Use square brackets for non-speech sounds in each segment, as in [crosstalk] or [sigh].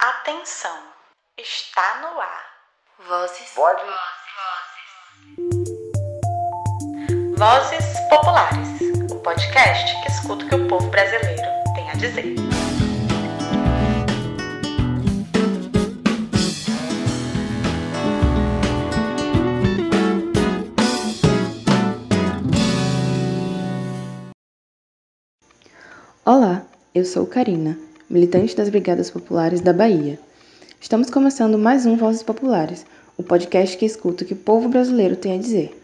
Atenção, está no ar. Vozes. Vozes. Vozes Populares, o podcast que escuta o que o povo brasileiro tem a dizer. Olá, eu sou Karina, militante das Brigadas Populares da Bahia. Estamos começando mais um Vozes Populares, o podcast que escuta o que o povo brasileiro tem a dizer.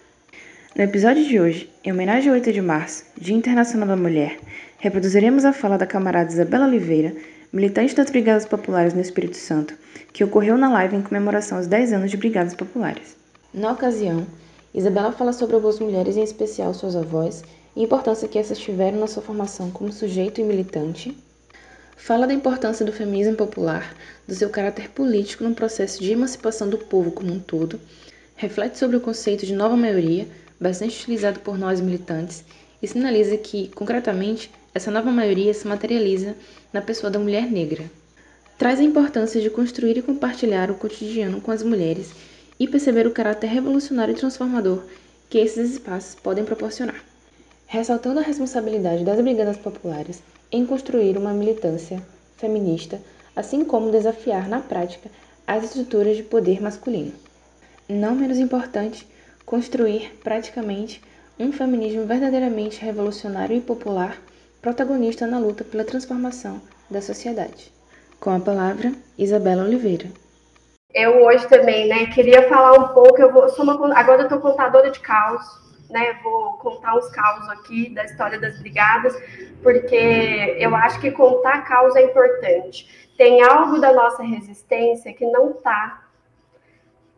No episódio de hoje, em homenagem ao 8 de março, Dia Internacional da Mulher, reproduziremos a fala da camarada Isabela Oliveira, militante das Brigadas Populares no Espírito Santo, que ocorreu na live em comemoração aos 10 anos de Brigadas Populares. Na ocasião, Isabela fala sobre algumas mulheres, em especial suas avós, e a importância que essas tiveram na sua formação como sujeito e militante. Fala da importância do feminismo popular, do seu caráter político no processo de emancipação do povo como um todo, reflete sobre o conceito de nova maioria, bastante utilizado por nós militantes, e sinaliza que, concretamente, essa nova maioria se materializa na pessoa da mulher negra. Traz a importância de construir e compartilhar o cotidiano com as mulheres e perceber o caráter revolucionário e transformador que esses espaços podem proporcionar. Ressaltando a responsabilidade das brigadas populares em construir uma militância feminista, assim como desafiar na prática as estruturas de poder masculino. Não menos importante, construir praticamente um feminismo verdadeiramente revolucionário e popular, protagonista na luta pela transformação da sociedade. Com a palavra, Isabela Oliveira. Eu hoje também, né, queria falar um pouco, eu vou, sou uma, agora eu estou contadora de caos, né, vou contar uns causos aqui da história das brigadas, porque eu acho que contar causa é importante. Tem algo da nossa resistência que não está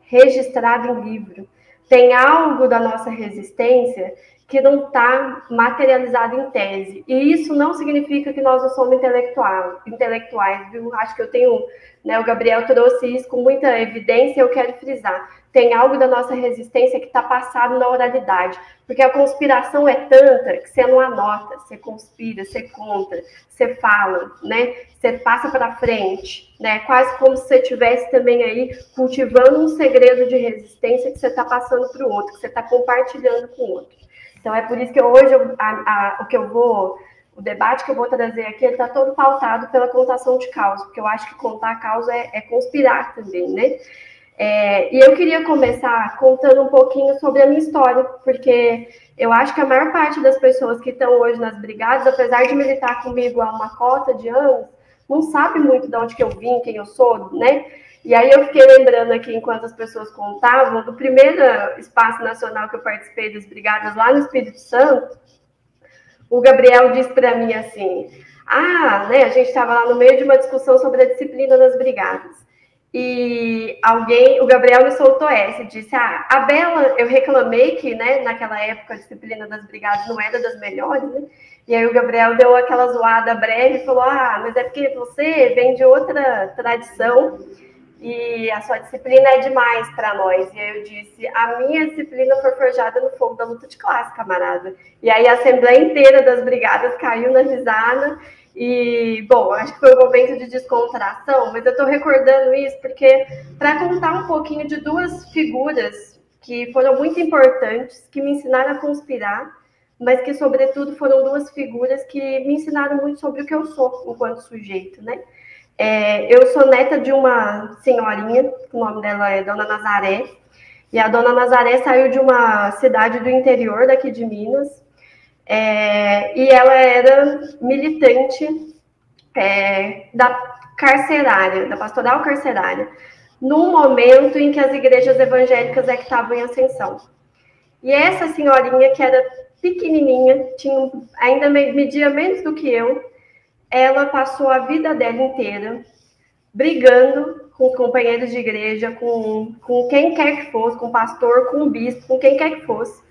registrado em livro. Tem algo da nossa resistência que não está materializado em tese. E isso não significa que nós não somos intelectuais, intelectuais viu? Acho que eu tenho, né, o Gabriel trouxe isso com muita evidência, eu quero frisar. Tem algo da nossa resistência que está passado na oralidade, porque a conspiração é tanta que você não anota, você conspira, você conta, você fala, né? Você passa para frente, né? Quase como se você estivesse também aí cultivando um segredo de resistência que você está passando para o outro, que você está compartilhando com o outro. Então é por isso que hoje eu, a, a, o que eu vou, o debate que eu vou trazer aqui, está todo pautado pela contação de causa, porque eu acho que contar causa é, é conspirar também, né? É, e eu queria começar contando um pouquinho sobre a minha história, porque eu acho que a maior parte das pessoas que estão hoje nas brigadas, apesar de militar comigo há uma cota de anos, não sabe muito de onde que eu vim, quem eu sou, né? E aí eu fiquei lembrando aqui, enquanto as pessoas contavam, do primeiro espaço nacional que eu participei das brigadas lá no Espírito Santo, o Gabriel disse para mim assim, ah, né, a gente estava lá no meio de uma discussão sobre a disciplina das brigadas. E alguém, o Gabriel me soltou essa, disse: Ah, a Bela, eu reclamei que, né, naquela época a disciplina das brigadas não era das melhores, né? E aí o Gabriel deu aquela zoada breve e falou: Ah, mas é porque você vem de outra tradição e a sua disciplina é demais para nós. E aí eu disse: a minha disciplina foi forjada no fogo da luta de classe, camarada. E aí a assembleia inteira das brigadas caiu na risada. E, bom, acho que foi um momento de descontração, mas eu estou recordando isso porque, para contar um pouquinho de duas figuras que foram muito importantes, que me ensinaram a conspirar, mas que, sobretudo, foram duas figuras que me ensinaram muito sobre o que eu sou enquanto sujeito, né? É, eu sou neta de uma senhorinha, o nome dela é Dona Nazaré, e a Dona Nazaré saiu de uma cidade do interior daqui de Minas, é, e ela era militante é, da carcerária, da pastoral carcerária, num momento em que as igrejas evangélicas é que estavam em ascensão. E essa senhorinha, que era pequenininha, tinha, ainda media menos do que eu, ela passou a vida dela inteira brigando com companheiros de igreja, com, com quem quer que fosse, com pastor, com bispo, com quem quer que fosse,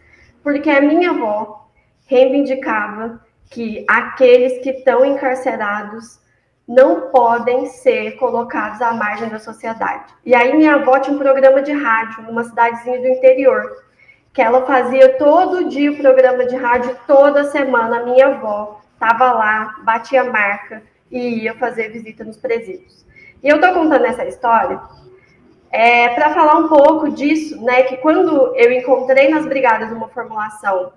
porque a minha avó reivindicava que aqueles que estão encarcerados não podem ser colocados à margem da sociedade. E aí minha avó tinha um programa de rádio numa cidadezinha do interior, que ela fazia todo dia o programa de rádio, toda semana a minha avó estava lá, batia marca e ia fazer visita nos presídios. E eu estou contando essa história é, para falar um pouco disso, né? Que quando eu encontrei nas brigadas uma formulação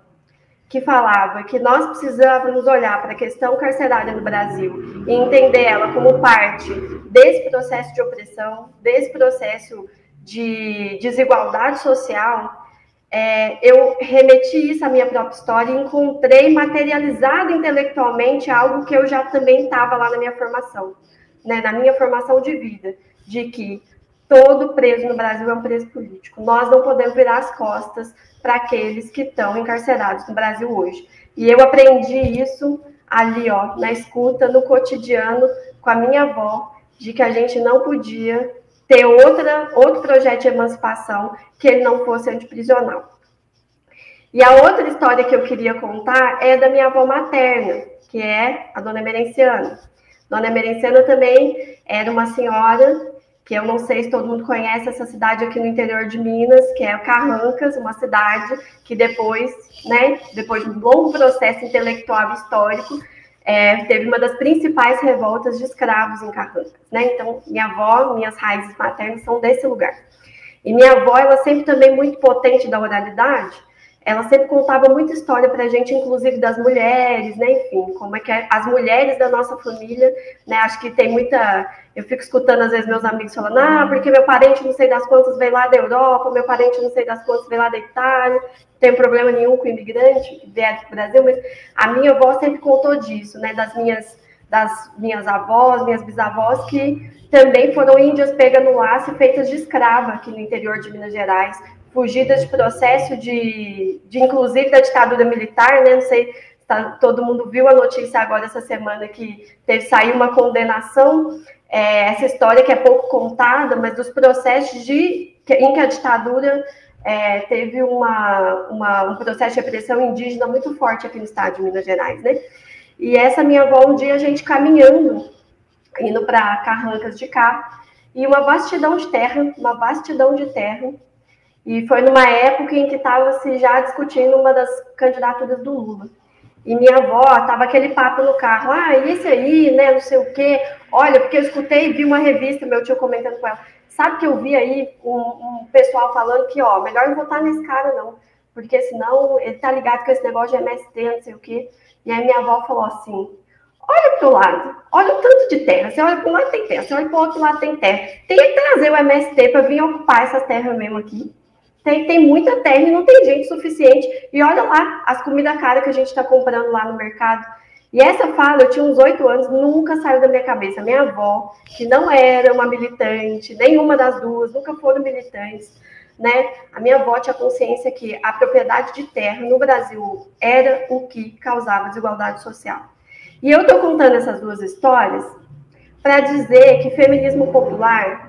que falava que nós precisávamos olhar para a questão carcerária no Brasil e entender ela como parte desse processo de opressão, desse processo de desigualdade social, é, eu remeti isso à minha própria história e encontrei materializado intelectualmente algo que eu já também estava lá na minha formação, né, na minha formação de vida, de que todo preso no Brasil é um preso político. Nós não podemos virar as costas para aqueles que estão encarcerados no Brasil hoje. E eu aprendi isso ali, ó, na escuta, no cotidiano, com a minha avó, de que a gente não podia ter outra, outro projeto de emancipação que ele não fosse antiprisional. E a outra história que eu queria contar é da minha avó materna, que é a dona Emerenciana. Dona Emerenciana também era uma senhora que eu não sei se todo mundo conhece essa cidade aqui no interior de Minas, que é Carrancas, uma cidade que depois, né, depois de um longo processo intelectual e histórico, é, teve uma das principais revoltas de escravos em Carrancas, né? Então, minha avó, minhas raízes maternas são desse lugar. E minha avó, ela sempre também muito potente da oralidade, ela sempre contava muita história para a gente, inclusive das mulheres, né? Enfim, como é que é, as mulheres da nossa família, né? Acho que tem muita. Eu fico escutando às vezes meus amigos falando, ah, porque meu parente não sei das quantas veio lá da Europa, meu parente não sei das quantas veio lá da Itália, não tem problema nenhum com imigrante que vier do Brasil, mas a minha avó sempre contou disso, né? Das minhas, das minhas avós, minhas bisavós, que também foram índias pegas no laço e feitas de escrava aqui no interior de Minas Gerais, fugidas de processo de, de inclusive da ditadura militar, né? Não sei tá, todo mundo viu a notícia agora essa semana que teve sair uma condenação, é, essa história que é pouco contada, mas dos processos de em que a ditadura é, teve uma, uma, um processo de repressão indígena muito forte aqui no estado de Minas Gerais, né? E essa minha avó, um dia a gente caminhando, indo para Carrancas de cá, e uma vastidão de terra, uma vastidão de terra, e foi numa época em que estava se já discutindo uma das candidaturas do Lula. E minha avó tava aquele papo no carro, ah, e esse aí, né, não sei o quê. Olha, porque eu escutei, vi uma revista, meu tio comentando com ela. Sabe que eu vi aí um, um pessoal falando que, ó, melhor não votar nesse cara, não. Porque senão ele tá ligado com esse negócio de MST, não sei o quê. E aí minha avó falou assim, olha pro lado, olha o tanto de terra. Você olha um lado tem terra, você olha pro outro lado tem terra. Tem que trazer o MST para vir ocupar essas terras mesmo aqui. Tem, tem muita terra e não tem gente suficiente. E olha lá as comidas caras que a gente está comprando lá no mercado. E essa fala, eu tinha uns oito anos, nunca saiu da minha cabeça. Minha avó, que não era uma militante, nenhuma das duas, nunca foram militantes, né? A minha avó tinha consciência que a propriedade de terra no Brasil era o que causava desigualdade social. E eu estou contando essas duas histórias para dizer que feminismo popular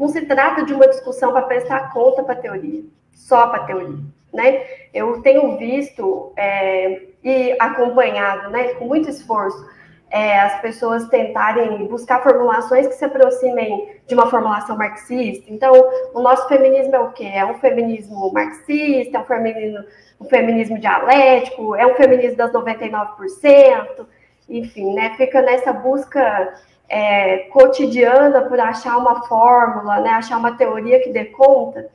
não se trata de uma discussão para prestar conta para a teoria, só para a teoria. Né? Eu tenho visto é, e acompanhado né, com muito esforço é, as pessoas tentarem buscar formulações que se aproximem de uma formulação marxista. Então, o nosso feminismo é o quê? É um feminismo marxista, é um feminismo, um feminismo dialético, é um feminismo das 99%, enfim, né? Fica nessa busca é, cotidiana por achar uma fórmula, né, achar uma teoria que dê conta,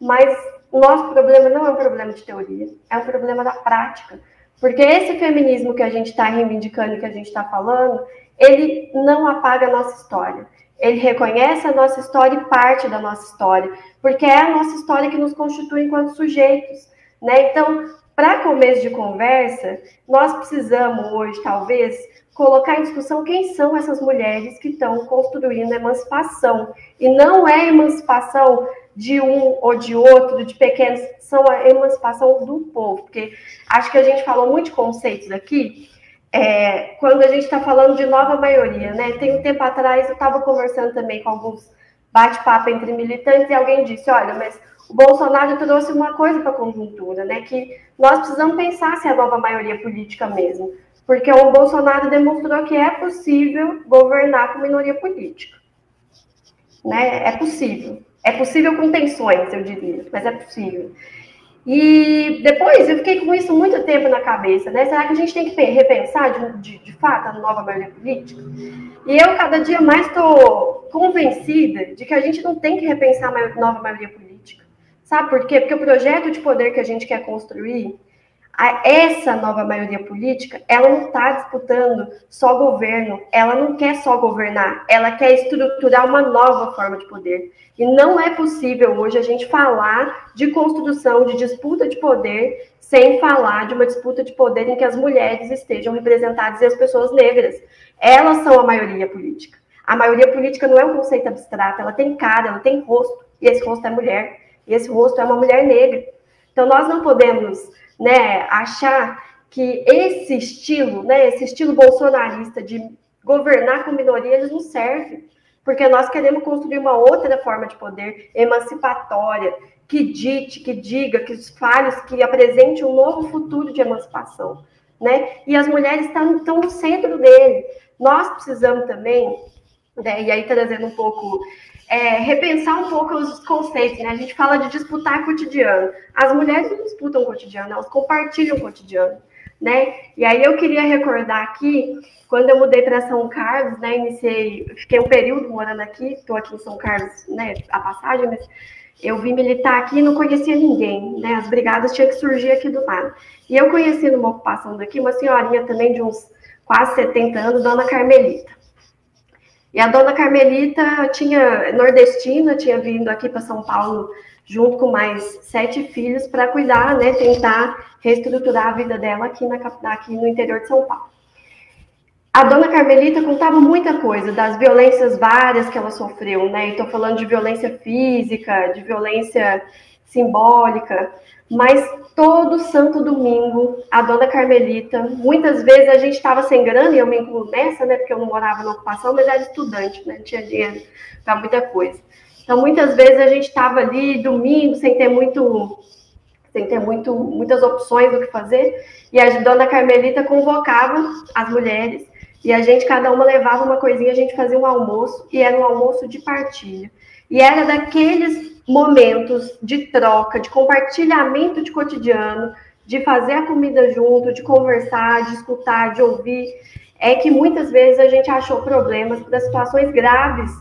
mas o nosso problema não é um problema de teoria, é um problema da prática. Porque esse feminismo que a gente está reivindicando, que a gente está falando, ele não apaga a nossa história. Ele reconhece a nossa história e parte da nossa história, porque é a nossa história que nos constitui enquanto sujeitos. Né? Então, para começo de conversa, nós precisamos hoje, talvez, colocar em discussão quem são essas mulheres que estão construindo emancipação. E não é emancipação de um ou de outro, de pequenos, são a emancipação do povo. Porque acho que a gente falou muito de conceitos aqui, é, quando a gente está falando de nova maioria, né? Tem um tempo atrás eu estava conversando também com alguns bate-papo entre militantes e alguém disse: olha, mas o Bolsonaro trouxe uma coisa para a conjuntura, né? Que nós precisamos pensar se é a nova maioria política mesmo porque o Bolsonaro demonstrou que é possível governar com minoria política. Né? É possível. É possível com tensões, eu diria, mas é possível. E depois eu fiquei com isso muito tempo na cabeça, né? Será que a gente tem que repensar de, de, de fato a nova maioria política? E eu cada dia mais estou convencida de que a gente não tem que repensar a nova maioria política. Sabe por quê? Porque o projeto de poder que a gente quer construir essa nova maioria política, ela não está disputando só governo, ela não quer só governar, ela quer estruturar uma nova forma de poder. E não é possível hoje a gente falar de construção, de disputa de poder, sem falar de uma disputa de poder em que as mulheres estejam representadas e as pessoas negras. Elas são a maioria política. A maioria política não é um conceito abstrato, ela tem cara, ela tem rosto, e esse rosto é mulher, e esse rosto é uma mulher negra. Então nós não podemos né, achar que esse estilo, né, esse estilo bolsonarista de governar com minorias não serve, porque nós queremos construir uma outra forma de poder emancipatória, que dite, que diga, que fale, que apresente um novo futuro de emancipação, né? E as mulheres estão, estão no centro dele. Nós precisamos também, né, e aí trazendo um pouco é, repensar um pouco os conceitos, né? A gente fala de disputar cotidiano. As mulheres não disputam o cotidiano, elas compartilham o cotidiano, né? E aí eu queria recordar aqui, quando eu mudei para São Carlos, né? Iniciei, fiquei um período morando aqui, estou aqui em São Carlos, né? A passagem, mas eu vim militar aqui e não conhecia ninguém, né? As brigadas tinham que surgir aqui do lado. E eu conheci numa ocupação daqui uma senhorinha também de uns quase 70 anos, Dona Carmelita. E a dona Carmelita tinha nordestina, tinha vindo aqui para São Paulo junto com mais sete filhos para cuidar, né, tentar reestruturar a vida dela aqui, na, aqui no interior de São Paulo. A dona Carmelita contava muita coisa das violências várias que ela sofreu, né? Estou falando de violência física, de violência simbólica, mas todo santo domingo, a dona Carmelita, muitas vezes a gente estava sem grana, e eu me incluo nessa, né, porque eu não morava na ocupação, mas era estudante, né, não tinha dinheiro para muita coisa. Então, muitas vezes a gente estava ali domingo, sem ter muito, sem ter muito, muitas opções do que fazer, e a dona Carmelita convocava as mulheres, e a gente, cada uma levava uma coisinha, a gente fazia um almoço, e era um almoço de partilha. E era daqueles momentos de troca, de compartilhamento de cotidiano, de fazer a comida junto, de conversar, de escutar, de ouvir, é que muitas vezes a gente achou problemas das situações graves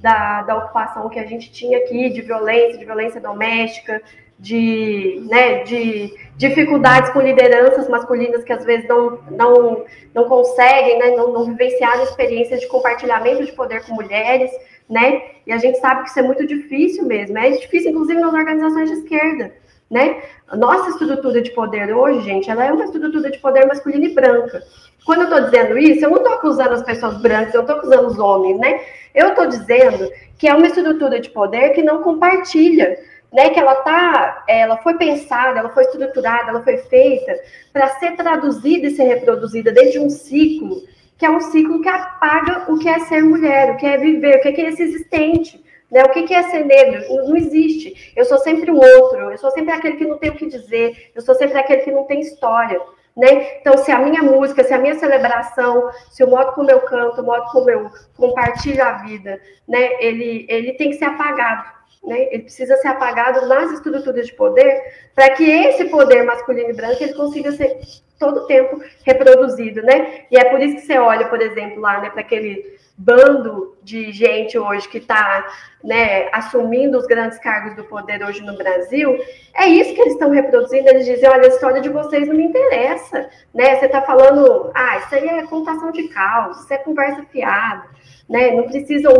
da, da ocupação que a gente tinha aqui, de violência, de violência doméstica, de, né, de dificuldades com lideranças masculinas que às vezes não, não, não conseguem, né, não, não vivenciaram experiências de compartilhamento de poder com mulheres né? E a gente sabe que isso é muito difícil mesmo. É difícil, inclusive, nas organizações de esquerda, né? Nossa estrutura de poder hoje, gente, ela é uma estrutura de poder masculina e branca. Quando eu estou dizendo isso, eu não estou acusando as pessoas brancas, eu estou acusando os homens, né? Eu estou dizendo que é uma estrutura de poder que não compartilha, né? Que ela tá, ela foi pensada, ela foi estruturada, ela foi feita para ser traduzida e ser reproduzida dentro de um ciclo que é um ciclo que apaga o que é ser mulher, o que é viver, o que é ser existente. Né? O que é ser negro? Não existe. Eu sou sempre o outro, eu sou sempre aquele que não tem o que dizer, eu sou sempre aquele que não tem história. Né? Então, se a minha música, se a minha celebração, se o modo como eu canto, o modo como eu compartilho a vida, né? ele, ele tem que ser apagado. Né? Ele precisa ser apagado nas estruturas de poder para que esse poder masculino e branco ele consiga ser todo tempo reproduzido, né? E é por isso que você olha, por exemplo, lá, né, para aquele bando de gente hoje que está né, assumindo os grandes cargos do poder hoje no Brasil, é isso que eles estão reproduzindo. Eles dizem: olha, a história de vocês não me interessa, né? Você está falando, ah, isso aí é contação de caos, isso é conversa fiada, né? Não precisam,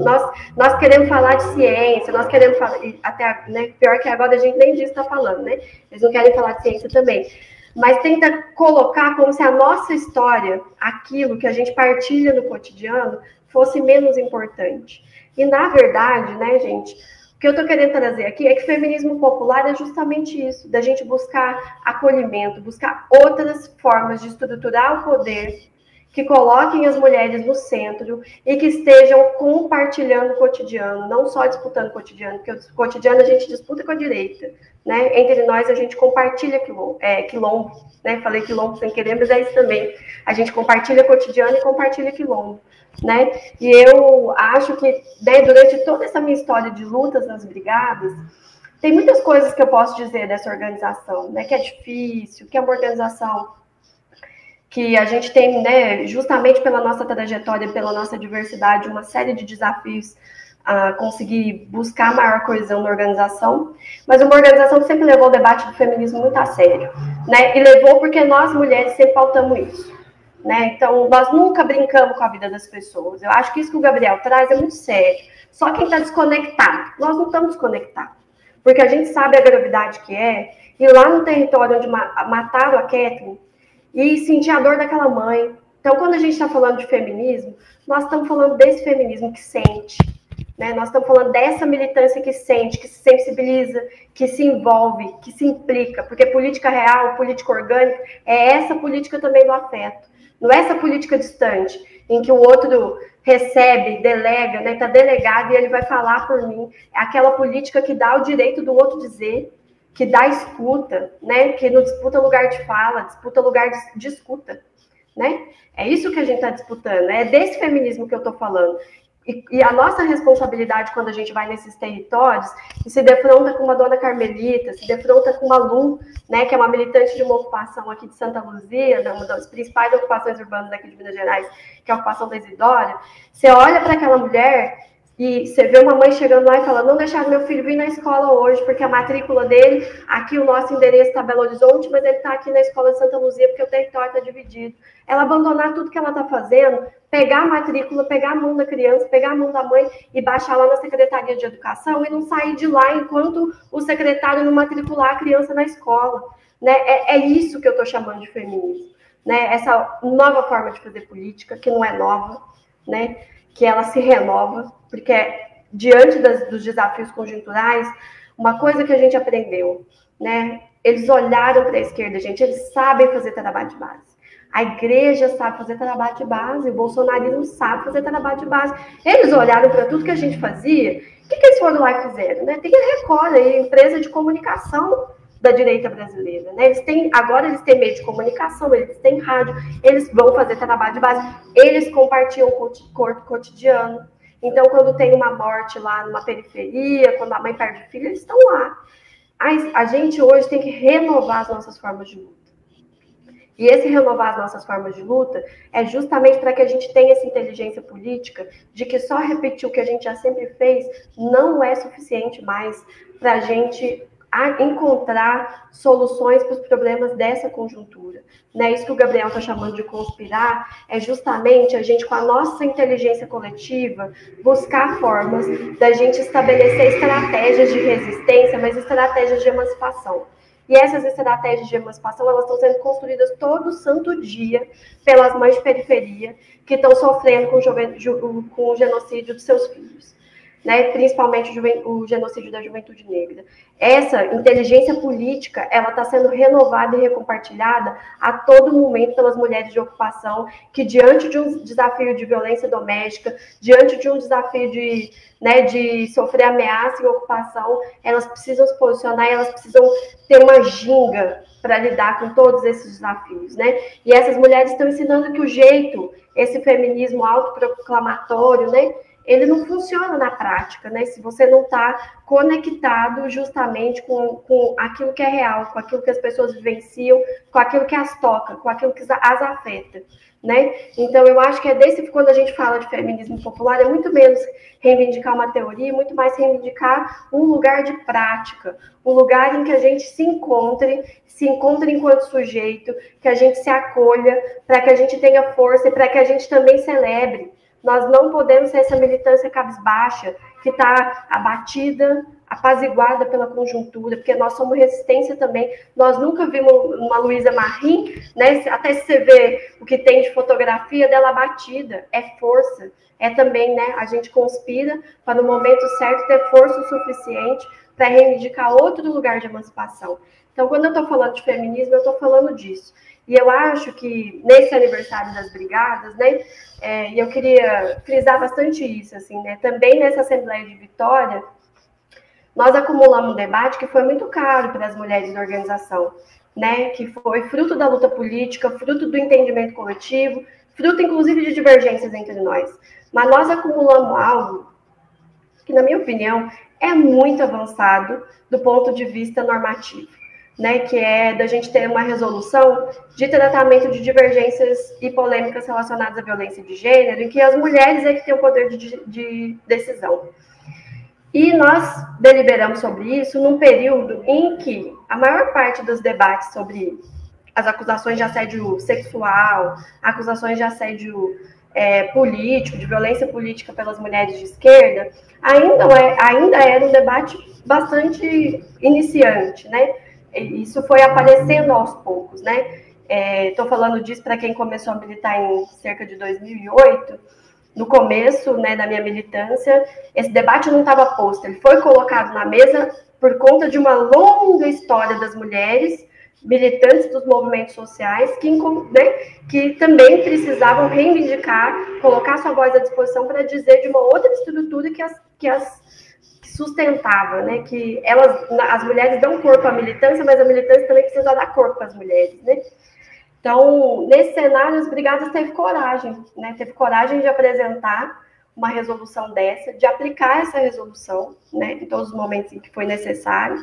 nós, nós queremos falar de ciência, nós queremos falar, até, né, pior que agora a gente nem disso está falando, né? Eles não querem falar de ciência também mas tenta colocar como se a nossa história, aquilo que a gente partilha no cotidiano, fosse menos importante. E na verdade, né, gente, o que eu estou querendo trazer aqui é que feminismo popular é justamente isso, da gente buscar acolhimento, buscar outras formas de estruturar o poder que coloquem as mulheres no centro e que estejam compartilhando o cotidiano, não só disputando o cotidiano, porque o cotidiano a gente disputa com a direita, né? Entre nós a gente compartilha quilombo, é, quilombo, né? Falei quilombo sem querer, mas é isso também. A gente compartilha cotidiano e compartilha quilombo, né? E eu acho que né, durante toda essa minha história de lutas nas brigadas, tem muitas coisas que eu posso dizer dessa organização, né? Que é difícil, que é uma organização que a gente tem, né, justamente pela nossa trajetória, pela nossa diversidade, uma série de desafios a conseguir buscar maior coesão na organização, mas uma organização que sempre levou o debate do feminismo muito a sério, né? E levou porque nós mulheres sempre faltamos isso, né? Então nós nunca brincamos com a vida das pessoas. Eu acho que isso que o Gabriel traz é muito sério. Só quem está desconectado, nós não estamos conectados, porque a gente sabe a gravidade que é. E lá no território onde mataram a Kathleen, e sentir a dor daquela mãe. Então, quando a gente está falando de feminismo, nós estamos falando desse feminismo que sente, né? Nós estamos falando dessa militância que sente, que se sensibiliza, que se envolve, que se implica, porque política real, política orgânica, é essa política também do afeto. Não é essa política distante, em que o outro recebe, delega, está né? Tá delegado e ele vai falar por mim. É aquela política que dá o direito do outro dizer, que dá escuta, né? Que não disputa lugar de fala, disputa lugar de, de escuta, né? É isso que a gente está disputando, é desse feminismo que eu estou falando. E, e, a nossa responsabilidade quando a gente vai nesses territórios e se defronta com uma dona Carmelita, se defronta com uma Lu, né, que é uma militante de uma ocupação aqui de Santa Luzia, uma das principais ocupações urbanas aqui de Minas Gerais, que é a ocupação da Isidória, você olha para aquela mulher e você vê uma mãe chegando lá e fala: não deixar meu filho vir na escola hoje, porque a matrícula dele, aqui o nosso endereço está Belo Horizonte, mas ele está aqui na escola de Santa Luzia, porque o território está dividido. Ela abandonar tudo que ela está fazendo, pegar a matrícula, pegar a mão da criança, pegar a mão da mãe e baixar lá na Secretaria de Educação e não sair de lá enquanto o secretário não matricular a criança na escola. Né? É, é isso que eu estou chamando de feminismo. Né? Essa nova forma de fazer política, que não é nova, né? Que ela se renova, porque diante das, dos desafios conjunturais, uma coisa que a gente aprendeu, né? Eles olharam para a esquerda, gente, eles sabem fazer trabalho de base. A igreja sabe fazer trabalho de base, o bolsonarismo sabe fazer trabalho de base. Eles olharam para tudo que a gente fazia, o que, que eles foram lá e fizeram? Né? Tem a Record, a empresa de comunicação da direita brasileira. Né? Eles têm, agora eles têm meio de comunicação, eles têm rádio, eles vão fazer trabalho de base, eles compartilham o cotidiano. Então, quando tem uma morte lá numa periferia, quando a mãe perde filho, eles estão lá. A, gente hoje tem que renovar as nossas formas de luta. E esse renovar as nossas formas de luta é justamente para que a gente tenha essa inteligência política de que só repetir o que a gente já sempre fez não é suficiente mais para a gente encontrar soluções para os problemas dessa conjuntura. Né? Isso que o Gabriel está chamando de conspirar é justamente a gente, com a nossa inteligência coletiva, buscar formas da gente estabelecer estratégias de resistência, mas estratégias de emancipação. E essas estratégias de emancipação elas estão sendo construídas todo santo dia pelas mães de periferia que estão sofrendo com o, com o genocídio dos seus filhos né, principalmente o genocídio da juventude negra. Essa inteligência política, ela está sendo renovada e recompartilhada a todo momento pelas mulheres de ocupação, que diante de um desafio de violência doméstica, diante de um desafio de, né, de sofrer ameaça e ocupação, elas precisam se posicionar, elas precisam ter uma ginga para lidar com todos esses desafios, né? E essas mulheres estão ensinando que o jeito, esse feminismo autoproclamatório, né, ele não funciona na prática, né? Se você não está conectado justamente com, com aquilo que é real, com aquilo que as pessoas vivenciam, com aquilo que as toca, com aquilo que as afeta, né? Então, eu acho que é desse, quando a gente fala de feminismo popular, é muito menos reivindicar uma teoria, muito mais reivindicar um lugar de prática, um lugar em que a gente se encontre, se encontre enquanto sujeito, que a gente se acolha, para que a gente tenha força e para que a gente também celebre nós não podemos ser essa militância cabisbaixa, que está abatida, apaziguada pela conjuntura, porque nós somos resistência também. Nós nunca vimos uma Luísa Marim, né? Até você vê o que tem de fotografia dela abatida, é força. É também, né? A gente conspira para no momento certo ter força o suficiente para reivindicar outro lugar de emancipação. Então, quando eu estou falando de feminismo, eu estou falando disso. E eu acho que nesse aniversário das brigadas, né, é, e eu queria frisar bastante isso, assim, né, também nessa Assembleia de Vitória, nós acumulamos um debate que foi muito caro para as mulheres da organização, né, que foi fruto da luta política, fruto do entendimento coletivo, fruto inclusive de divergências entre nós. Mas nós acumulamos algo que, na minha opinião, é muito avançado do ponto de vista normativo, né, que é da gente ter uma resolução de tratamento de divergências e polêmicas relacionadas à violência de gênero, em que as mulheres é que têm o poder de, de decisão. E nós deliberamos sobre isso num período em que a maior parte dos debates sobre as acusações de assédio sexual, acusações de assédio é, político, de violência política pelas mulheres de esquerda, ainda, é, ainda era um debate bastante iniciante, né? Isso foi aparecendo aos poucos, né? Estou é, falando disso para quem começou a militar em cerca de 2008. No começo né, da minha militância, esse debate não estava posto, ele foi colocado na mesa por conta de uma longa história das mulheres militantes dos movimentos sociais que, né, que também precisavam reivindicar, colocar sua voz à disposição para dizer de uma outra estrutura que as, que as sustentava, né, que elas, as mulheres dão corpo à militância, mas a militância também precisa dar corpo às mulheres, né? Então, nesse cenário, as brigadas teve coragem, né, teve coragem de apresentar uma resolução dessa, de aplicar essa resolução, né, em todos os momentos em que foi necessário,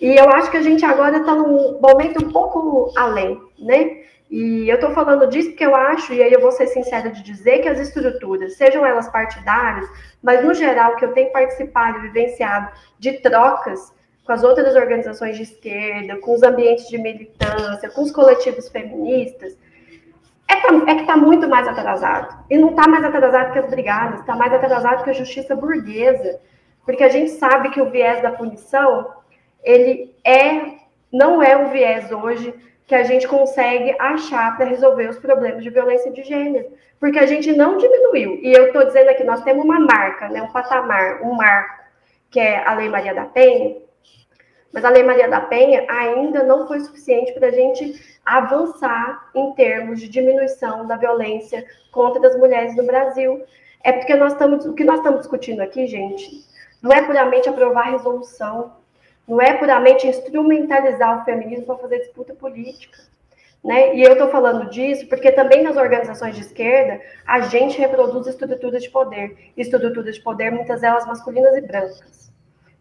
e eu acho que a gente agora está num momento um pouco além, né? E eu estou falando disso porque eu acho, e aí eu vou ser sincera de dizer, que as estruturas, sejam elas partidárias, mas no geral que eu tenho participado e vivenciado de trocas com as outras organizações de esquerda, com os ambientes de militância, com os coletivos feministas, é, é que está muito mais atrasado. E não está mais atrasado que as brigadas, está mais atrasado que a justiça burguesa. Porque a gente sabe que o viés da punição ele é não é um viés hoje que a gente consegue achar para resolver os problemas de violência de gênero, porque a gente não diminuiu. E eu estou dizendo aqui, nós temos uma marca, né, um patamar, um marco, que é a Lei Maria da Penha, mas a Lei Maria da Penha ainda não foi suficiente para a gente avançar em termos de diminuição da violência contra as mulheres no Brasil. É porque nós estamos, o que nós estamos discutindo aqui, gente, não é puramente aprovar resolução, não é puramente instrumentalizar o feminismo para fazer disputa política. Né? E eu estou falando disso porque também nas organizações de esquerda a gente reproduz estruturas de poder, estruturas de poder, muitas delas masculinas e brancas.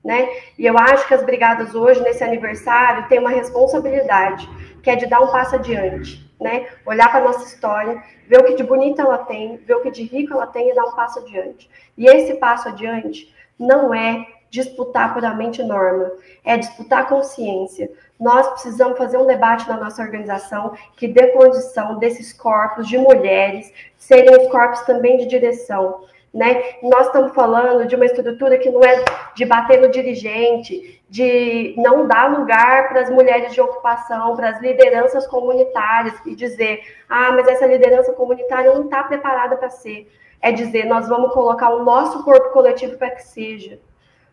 Né? E eu acho que as brigadas hoje, nesse aniversário, têm uma responsabilidade, que é de dar um passo adiante, né? Olhar para a nossa história, ver o que de bonita ela tem, ver o que de rico ela tem e dar um passo adiante. E esse passo adiante não é disputar puramente norma, é disputar consciência. Nós precisamos fazer um debate na nossa organização que dê condição desses corpos de mulheres serem os corpos também de direção. Né? Nós estamos falando de uma estrutura que não é de bater no dirigente, de não dar lugar para as mulheres de ocupação, para as lideranças comunitárias e dizer, ah, mas essa liderança comunitária não está preparada para ser. É dizer, nós vamos colocar o nosso corpo coletivo para que seja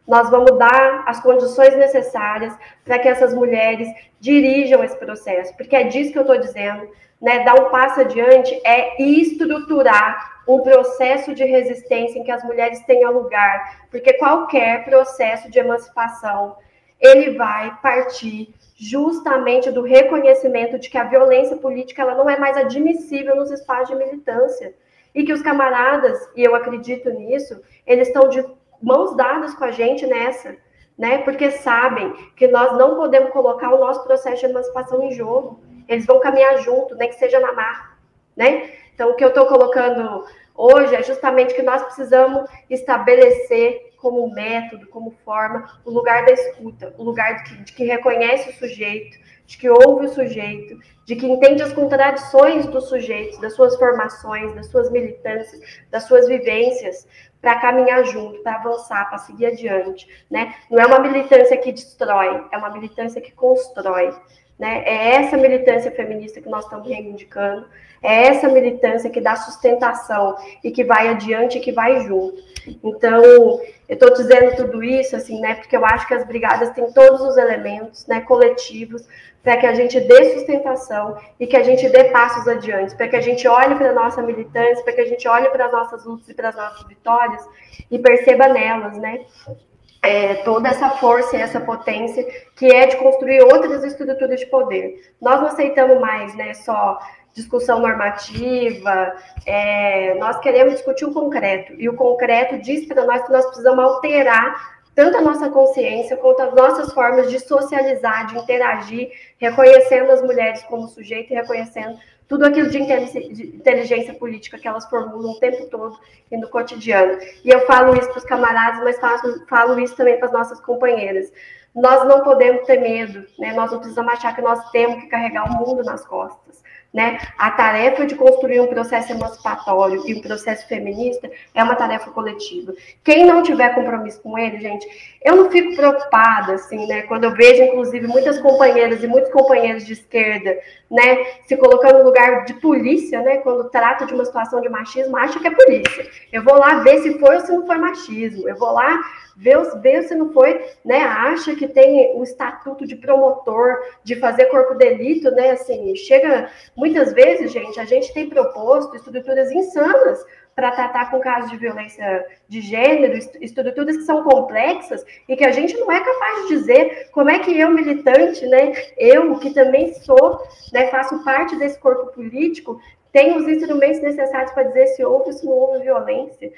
nós vamos dar as condições necessárias para que essas mulheres dirijam esse processo, porque é disso que eu estou dizendo, né? Dar um passo adiante é estruturar um processo de resistência em que as mulheres tenham lugar, porque qualquer processo de emancipação ele vai partir justamente do reconhecimento de que a violência política ela não é mais admissível nos espaços de militância e que os camaradas, e eu acredito nisso, eles estão de mãos dadas com a gente nessa, né? Porque sabem que nós não podemos colocar o nosso processo de emancipação em jogo. Eles vão caminhar junto, nem que seja na mar, né? Então, o que eu estou colocando hoje é justamente que nós precisamos estabelecer como método, como forma, o lugar da escuta, o lugar de que, de que reconhece o sujeito, de que ouve o sujeito, de que entende as contradições dos sujeitos, das suas formações, das suas militâncias, das suas vivências, para caminhar junto, para avançar, para seguir adiante, né? Não é uma militância que destrói, é uma militância que constrói, né? É essa militância feminista que nós estamos reivindicando, é essa militância que dá sustentação e que vai adiante e que vai junto. Então, eu estou dizendo tudo isso, assim, né? Porque eu acho que as brigadas têm todos os elementos, né, coletivos, para que a gente dê sustentação e que a gente dê passos adiante, para que a gente olhe para a nossa militância, para que a gente olhe para as nossas lutas e para as nossas vitórias e perceba nelas, né? É, toda essa força e essa potência que é de construir outras estruturas de poder. Nós não aceitamos mais, né, só discussão normativa, é, nós queremos discutir o concreto, e o concreto diz para nós que nós precisamos alterar tanto a nossa consciência quanto as nossas formas de socializar, de interagir, reconhecendo as mulheres como sujeito e reconhecendo tudo aquilo de inteligência política que elas formulam o tempo todo e no cotidiano. E eu falo isso para os camaradas, mas falo, falo isso também para as nossas companheiras. Nós não podemos ter medo, né? nós não precisamos achar que nós temos que carregar o mundo nas costas. Né? A tarefa de construir um processo emancipatório e um processo feminista é uma tarefa coletiva. Quem não tiver compromisso com ele, gente, eu não fico preocupada, assim, né? Quando eu vejo, inclusive, muitas companheiras e muitos companheiros de esquerda, né, se colocando no lugar de polícia, né? Quando trata de uma situação de machismo, acha que é polícia. Eu vou lá ver se foi ou se não foi machismo. Eu vou lá ver, ver se não foi, né? Acha que tem o estatuto de promotor, de fazer corpo delito, né? Assim, chega muitas vezes, gente, a gente tem proposto estruturas insanas para tratar com casos de violência de gênero, estruturas que são complexas e que a gente não é capaz de dizer como é que eu, militante, né, eu que também sou, né, faço parte desse corpo político, tem os instrumentos necessários para dizer se houve ou se não houve violência.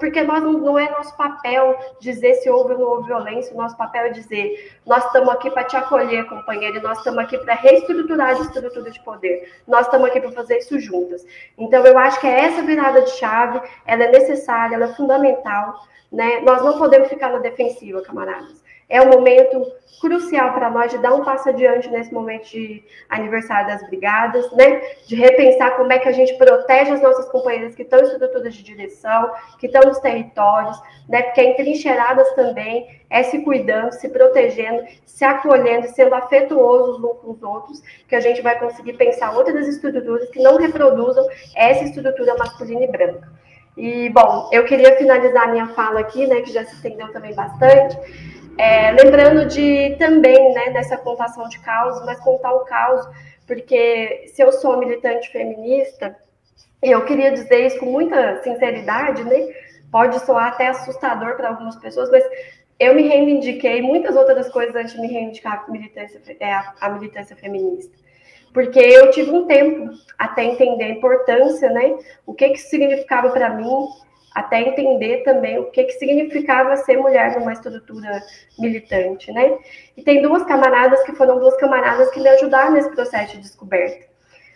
porque nós não, é nosso papel dizer se houve ou não houve violência, o nosso papel é dizer nós estamos aqui para te acolher, companheiro, nós estamos aqui para reestruturar a estrutura de poder. Nós estamos aqui para fazer isso juntas. Então, eu acho que essa virada de chave, ela é necessária, ela é fundamental. Né? Nós não podemos ficar na defensiva, camaradas. É um momento crucial para nós de dar um passo adiante nesse momento de aniversário das brigadas, né? De repensar como é que a gente protege as nossas companheiras que estão em estruturas de direção, que estão nos territórios, né? Porque é entrincheiradas também, é se cuidando, se protegendo, se acolhendo, sendo afetuosos uns com os outros, que a gente vai conseguir pensar outras estruturas que não reproduzam essa estrutura masculina e branca. E, bom, eu queria finalizar minha fala aqui, né, que já se estendeu também bastante, é, lembrando de também, né, dessa contação de caos, mas contar o caos, porque se eu sou militante feminista, eu queria dizer isso com muita sinceridade, né? Pode soar até assustador para algumas pessoas, mas eu me reivindiquei muitas outras coisas antes de me reivindicar a militância, é, a militância feminista. Porque eu tive um tempo até entender a importância, né? O que, que significava para mim até entender também o que, que significava ser mulher numa estrutura militante, né? E tem duas camaradas que foram duas camaradas que me ajudaram nesse processo de descoberta.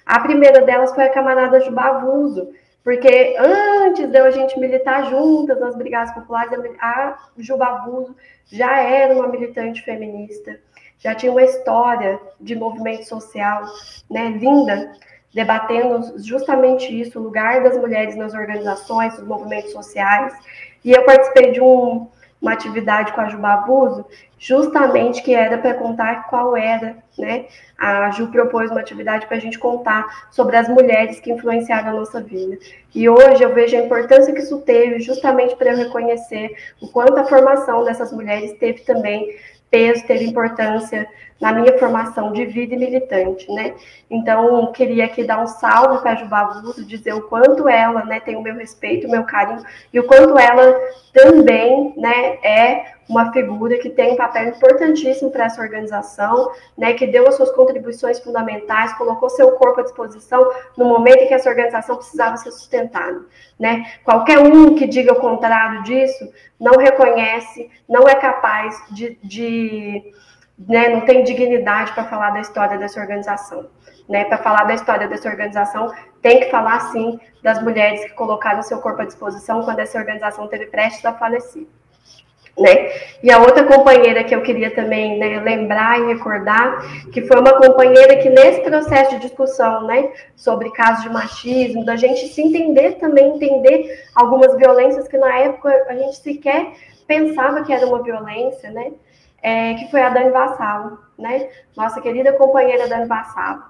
A primeira delas foi a camarada Jubavuso, porque antes de a gente militar juntas nas brigadas populares, a Jubavuso já era uma militante feminista, já tinha uma história de movimento social, né, linda, debatendo justamente isso, o lugar das mulheres nas organizações, nos movimentos sociais. E eu participei de um, uma atividade com a Juba Abuso, justamente que era para contar qual era, né? A Ju propôs uma atividade para a gente contar sobre as mulheres que influenciaram a nossa vida. E hoje eu vejo a importância que isso teve, justamente para eu reconhecer o quanto a formação dessas mulheres teve também peso, teve importância na minha formação de vida e militante, né? Então, queria aqui dar um salve para a Jubavuso, dizer o quanto ela, né, tem o meu respeito, o meu carinho, e o quanto ela também, né, é uma figura que tem um papel importantíssimo para essa organização, né, que deu as suas contribuições fundamentais, colocou seu corpo à disposição no momento em que essa organização precisava ser sustentada, né? Qualquer um que diga o contrário disso não reconhece, não é capaz de, de né, não tem dignidade para falar da história dessa organização. Né, para falar da história dessa organização, tem que falar sim das mulheres que colocaram seu corpo à disposição quando essa organização teve prestes a falecer. Né? E a outra companheira que eu queria também né, lembrar e recordar, que foi uma companheira que nesse processo de discussão né, sobre casos de machismo, da gente se entender também, entender algumas violências que na época a gente sequer pensava que era uma violência, né? é, que foi a Dani Vassalo, né? Nossa querida companheira Dani Vassalo.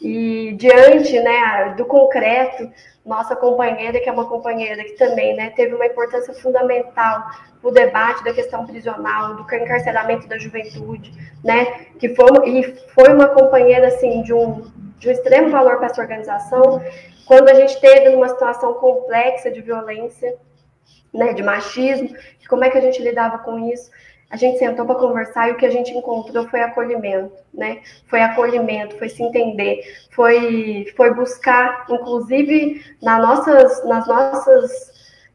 E diante né, do concreto, nossa companheira, que é uma companheira que também né, teve uma importância fundamental no debate da questão prisional, do encarceramento da juventude, né, que foi, e foi uma companheira assim, de, um, de um extremo valor para essa organização, quando a gente teve numa situação complexa de violência, né, de machismo, como é que a gente lidava com isso a gente sentou para conversar e o que a gente encontrou foi acolhimento, né? Foi acolhimento, foi se entender, foi, foi buscar, inclusive nas nossas, nas nossas,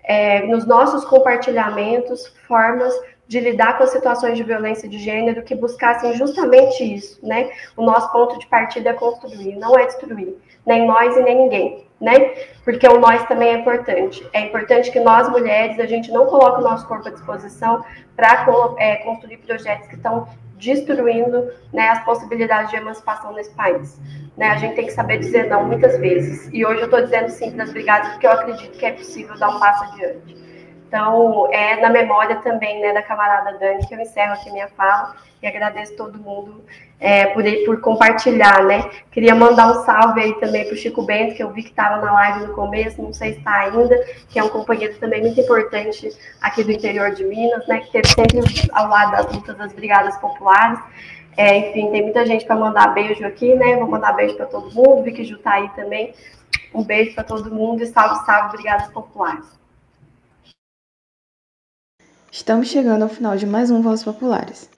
é, nos nossos compartilhamentos, formas de lidar com as situações de violência de gênero que buscassem justamente isso, né? O nosso ponto de partida é construir, não é destruir, nem nós e nem ninguém, né? Porque o nós também é importante. É importante que nós mulheres a gente não coloque o nosso corpo à disposição para é, construir projetos que estão destruindo né, as possibilidades de emancipação nesse país. Né? A gente tem que saber dizer não muitas vezes. E hoje eu estou dizendo sim para as brigadas porque eu acredito que é possível dar um passo adiante. Então, é na memória também né, da camarada Dani que eu encerro aqui minha fala e agradeço todo mundo é, por, por compartilhar, né? Queria mandar um salve aí também para o Chico Bento, que eu vi que estava na live no começo, não sei se está ainda, que é um companheiro também muito importante aqui do interior de Minas, né? Que esteve sempre ao lado das lutas das brigadas populares. É, enfim, tem muita gente para mandar beijo aqui, né? Vou mandar beijo para todo mundo, vi que Ju tá aí também. Um beijo para todo mundo e salve, salve, brigadas populares. Estamos chegando ao final de mais um Vozes Populares.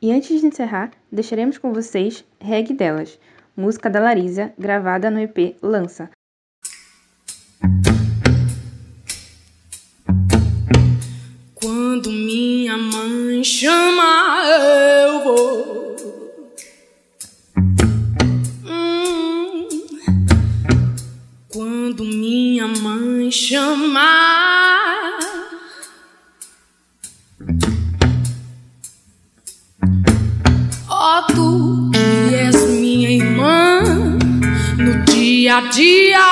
E antes de encerrar, deixaremos com vocês Reg Delas, música da Larisa, gravada no EP Lança. Quando minha mãe chama, eu vou. Hum. Quando minha mãe chamar. Ó oh, tu que és minha irmã no dia a dia.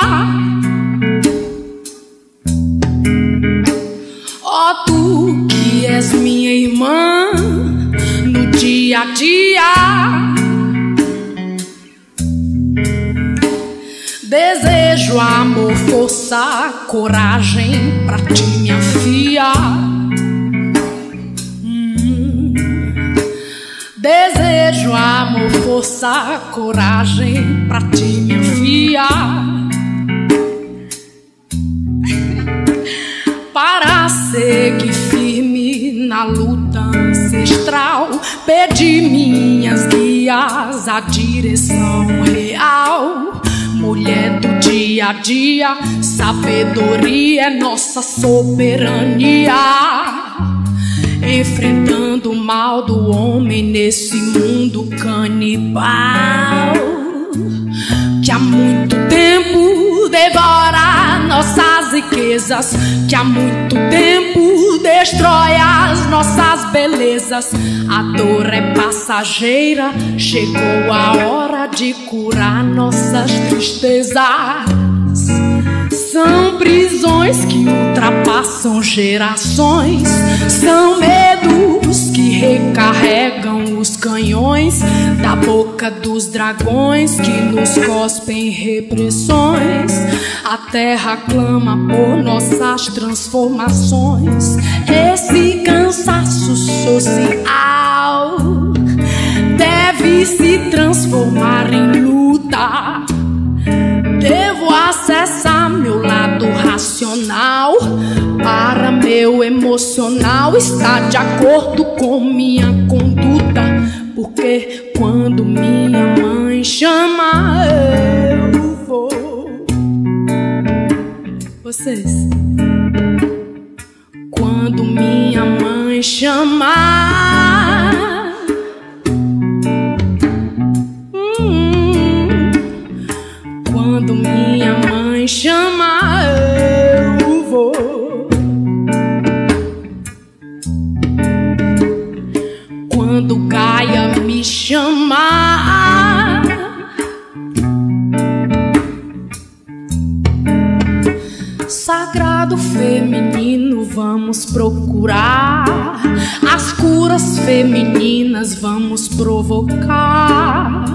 Ó oh, tu que és minha irmã no dia a dia. Desejo amor, força, coragem pra ti, minha filha. Desejo, amor, força, coragem pra ti, minha filha. [laughs] Para seguir firme na luta ancestral, pedi minhas guias a direção real. Mulher do dia a dia, sabedoria é nossa soberania enfrentando o mal do homem nesse mundo canibal que há muito tempo devora nossas riquezas, que há muito tempo destrói as nossas belezas. A dor é passageira, chegou a hora de curar nossas tristezas. São prisões que ultrapassam gerações, são medos que recarregam os canhões da boca dos dragões que nos cospem repressões. A terra clama por nossas transformações, esse cansaço social deve se transformar em luta. Racional para meu emocional estar de acordo com minha conduta. Porque quando minha mãe chama, eu vou. Vocês. Quando minha mãe chamar. Quando minha mãe chama, chamar, sagrado feminino, vamos procurar. As curas femininas, vamos provocar.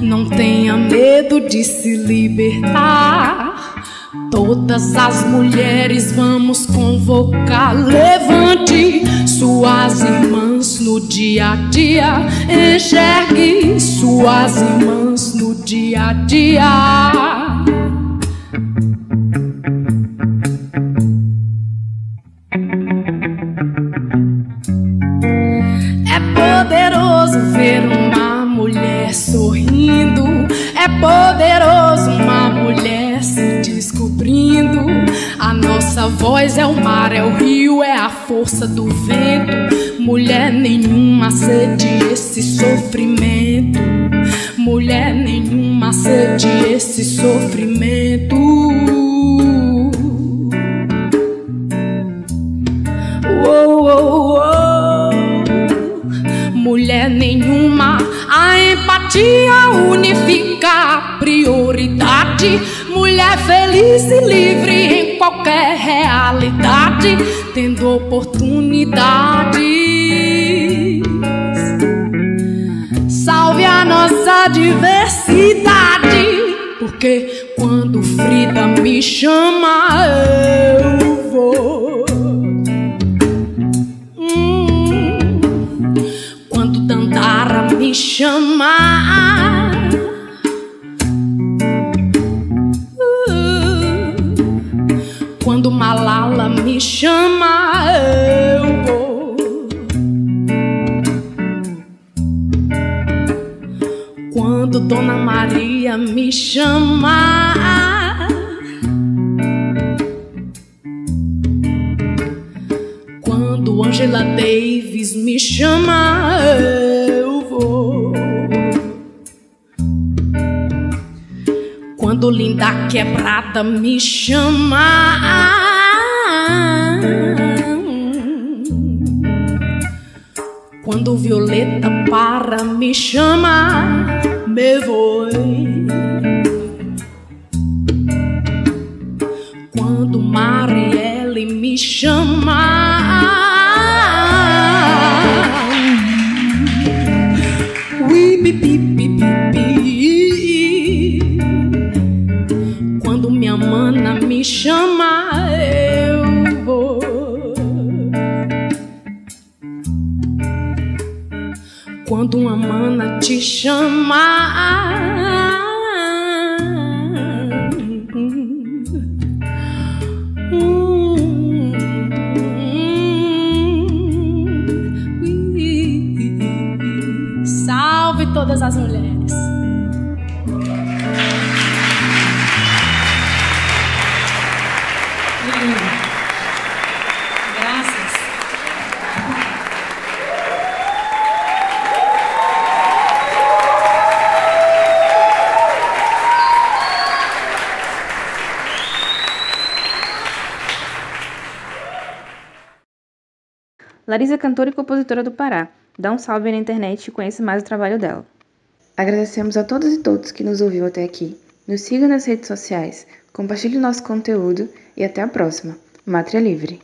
Não tenha medo de se libertar. Todas as mulheres vamos convocar. Levante suas irmãs no dia a dia. Enxergue suas irmãs no dia a dia. Força do vento. Mulher nenhuma cede esse sofrimento. Mulher nenhuma cede esse sofrimento. Oportunidades. Salve a nossa diversidade, porque quando Frida me chama, eu vou. Malala me chama, eu vou. Quando Dona Maria me chama, quando Angela Davis me chama, eu vou. Quando Linda Quebrada me chama. Quando Violeta para me chama, me vou. Quando Marielle me chama. Larissa é cantora e compositora do Pará. Dá um salve na internet e conheça mais o trabalho dela. Agradecemos a todas e todos que nos ouviu até aqui. Nos siga nas redes sociais, compartilhe nosso conteúdo e até a próxima. Mátria Livre!